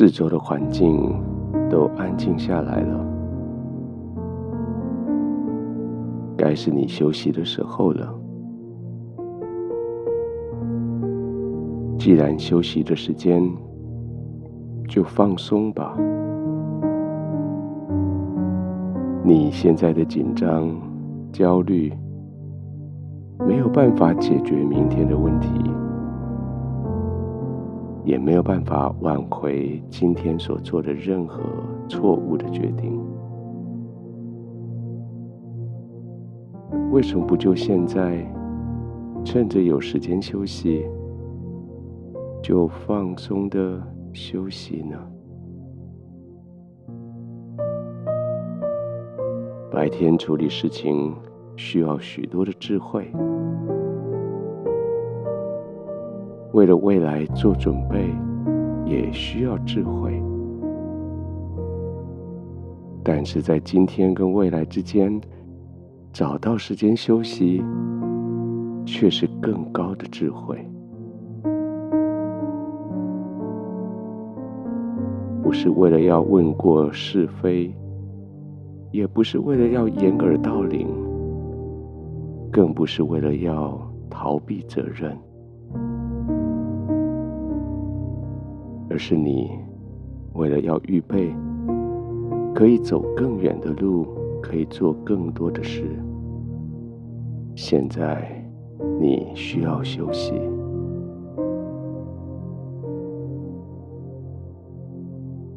四周的环境都安静下来了，该是你休息的时候了。既然休息的时间，就放松吧。你现在的紧张、焦虑，没有办法解决明天的问题，也没有办法挽回今天所做的任何错误的决定。为什么不就现在，趁着有时间休息，就放松的休息呢？白天处理事情需要许多的智慧，为了未来做准备也需要智慧，但是在今天跟未来之间找到时间休息，却是更高的智慧。不是为了要问过是非，也不是为了要掩耳盗铃，更不是为了要逃避责任，是你为了要预备，可以走更远的路，可以做更多的事。现在你需要休息。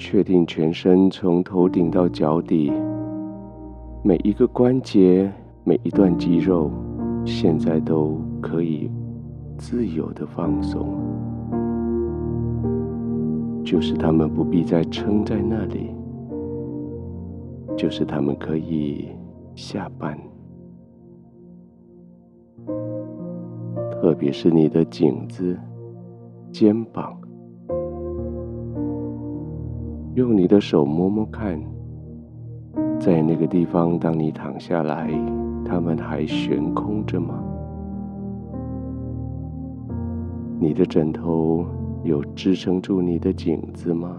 确定全身从头顶到脚底，每一个关节、每一段肌肉，现在都可以自由的放松，就是他们不必再撑在那里，就是他们可以下班，特别是你的颈子、肩膀。用你的手摸摸看，在那个地方，当你躺下来，它们还悬空着吗？你的枕头有支撑住你的颈子吗？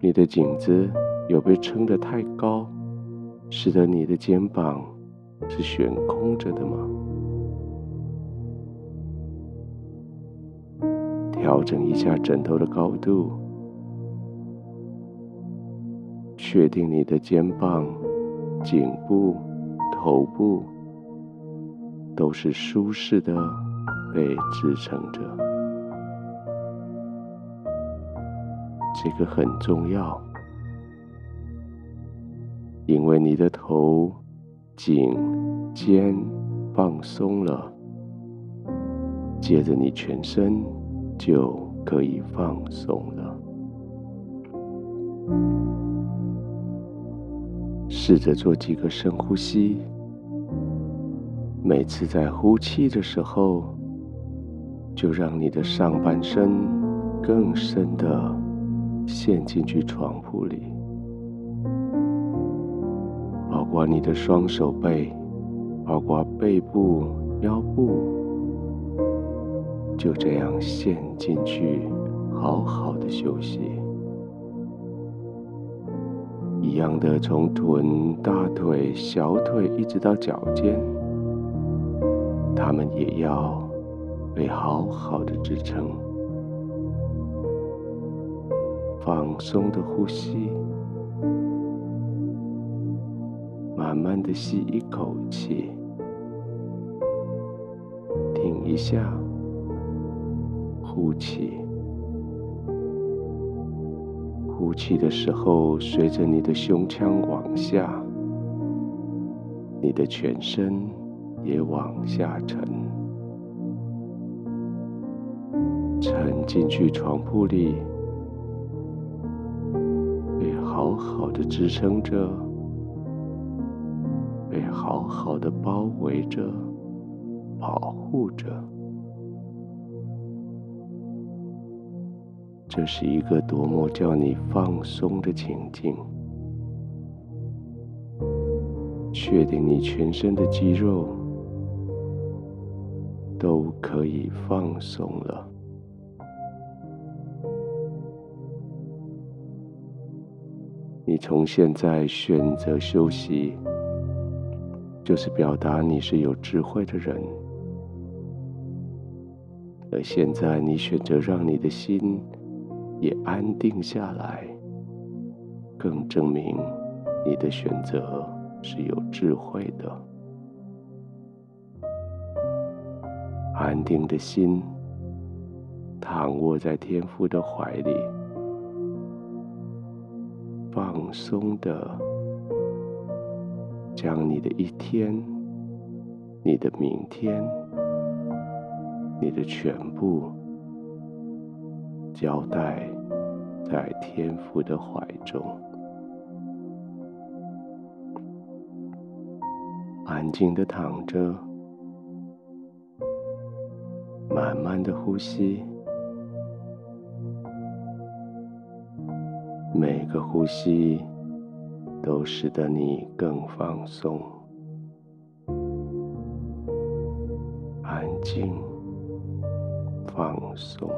你的颈子有被撑得太高，使得你的肩膀是悬空着的吗？调整一下枕头的高度，确定你的肩膀、颈部、头部都是舒适的被支撑着。这个很重要，因为你的头、颈、肩放松了，接着你全身。就可以放松了。试着做几个深呼吸，每次在呼气的时候，就让你的上半身更深的陷进去床铺里，包括你的双手背，包括背部、腰部。就这样陷进去，好好的休息。一样的，从臀、大腿、小腿一直到脚尖，他们也要被好好的支撑。放松的呼吸，慢慢的吸一口气，停一下。呼气，呼气的时候，随着你的胸腔往下，你的全身也往下沉，沉进去床铺里，被好好的支撑着，被好好的包围着，保护着。这是一个多么叫你放松的情境！确定你全身的肌肉都可以放松了，你从现在选择休息，就是表达你是有智慧的人。而现在你选择让你的心也安定下来，更证明你的选择是有智慧的。安定的心，躺卧在天父的怀里，放松的将你的一天、你的明天、你的全部交代在天父的怀中，安静的躺着，慢慢的呼吸，每个呼吸都使得你更放松、安静。放松，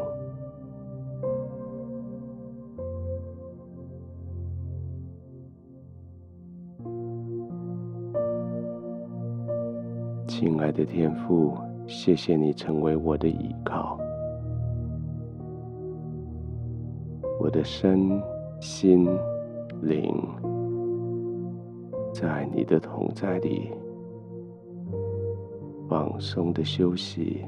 亲爱的天父，谢谢你成为我的依靠，我的身心灵在你的同在里放松的休息。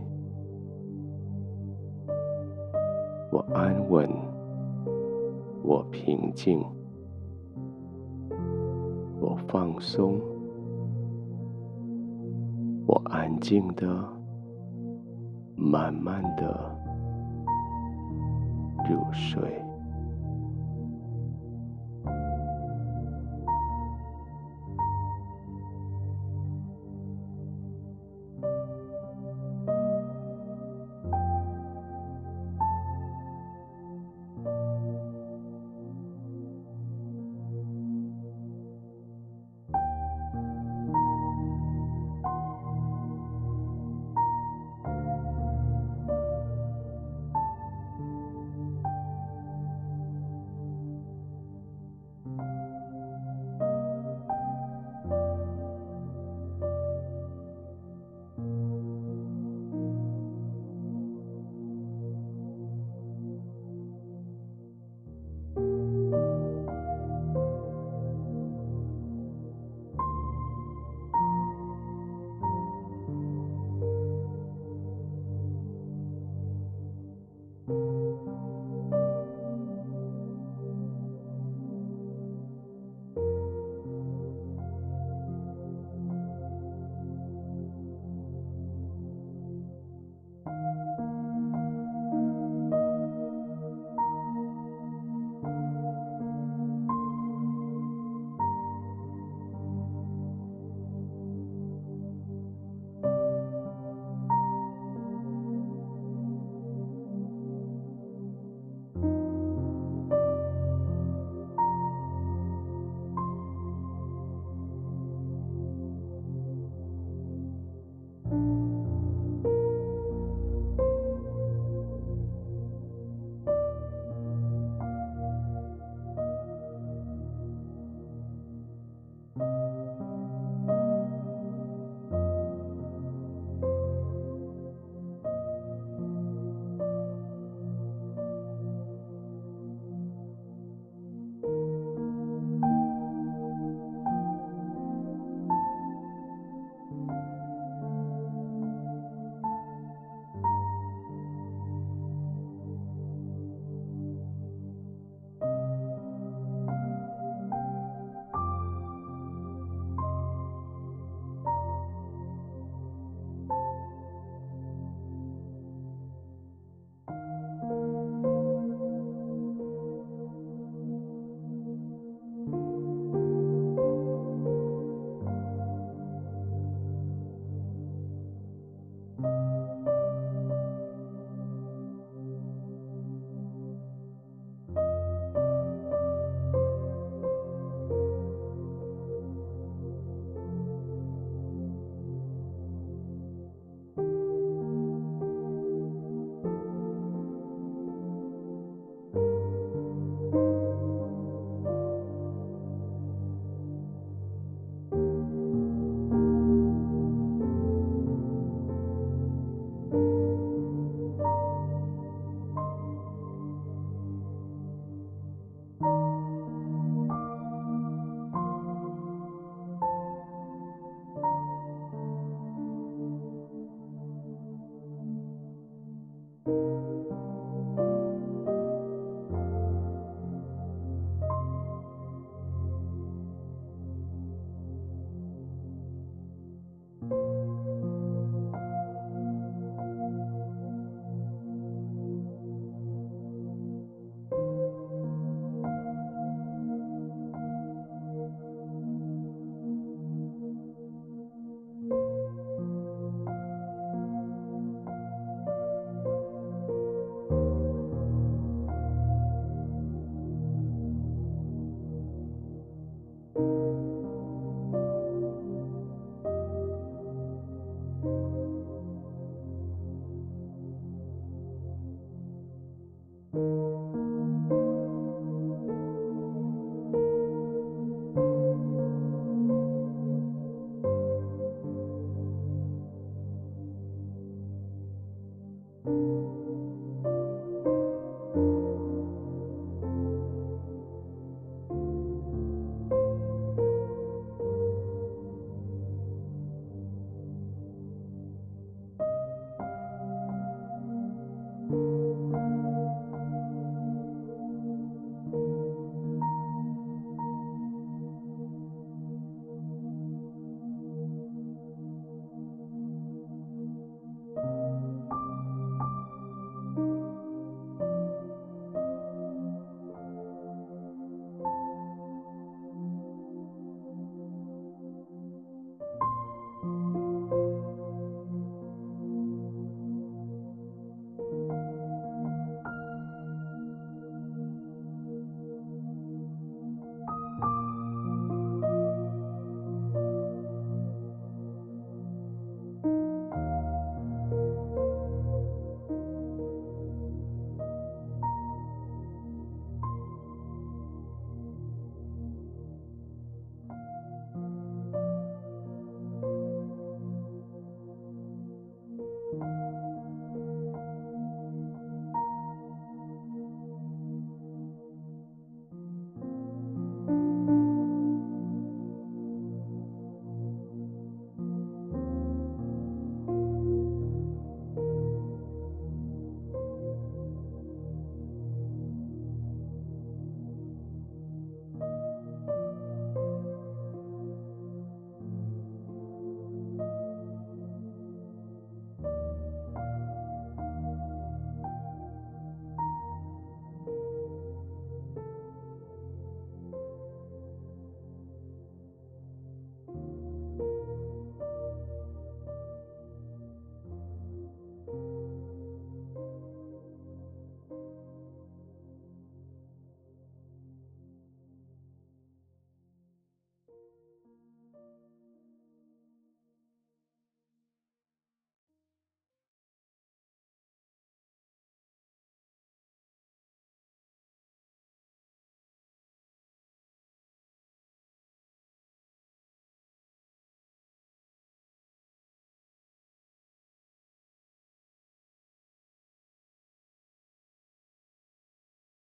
我安稳，我平静，我放松，我安静的、慢慢的入睡。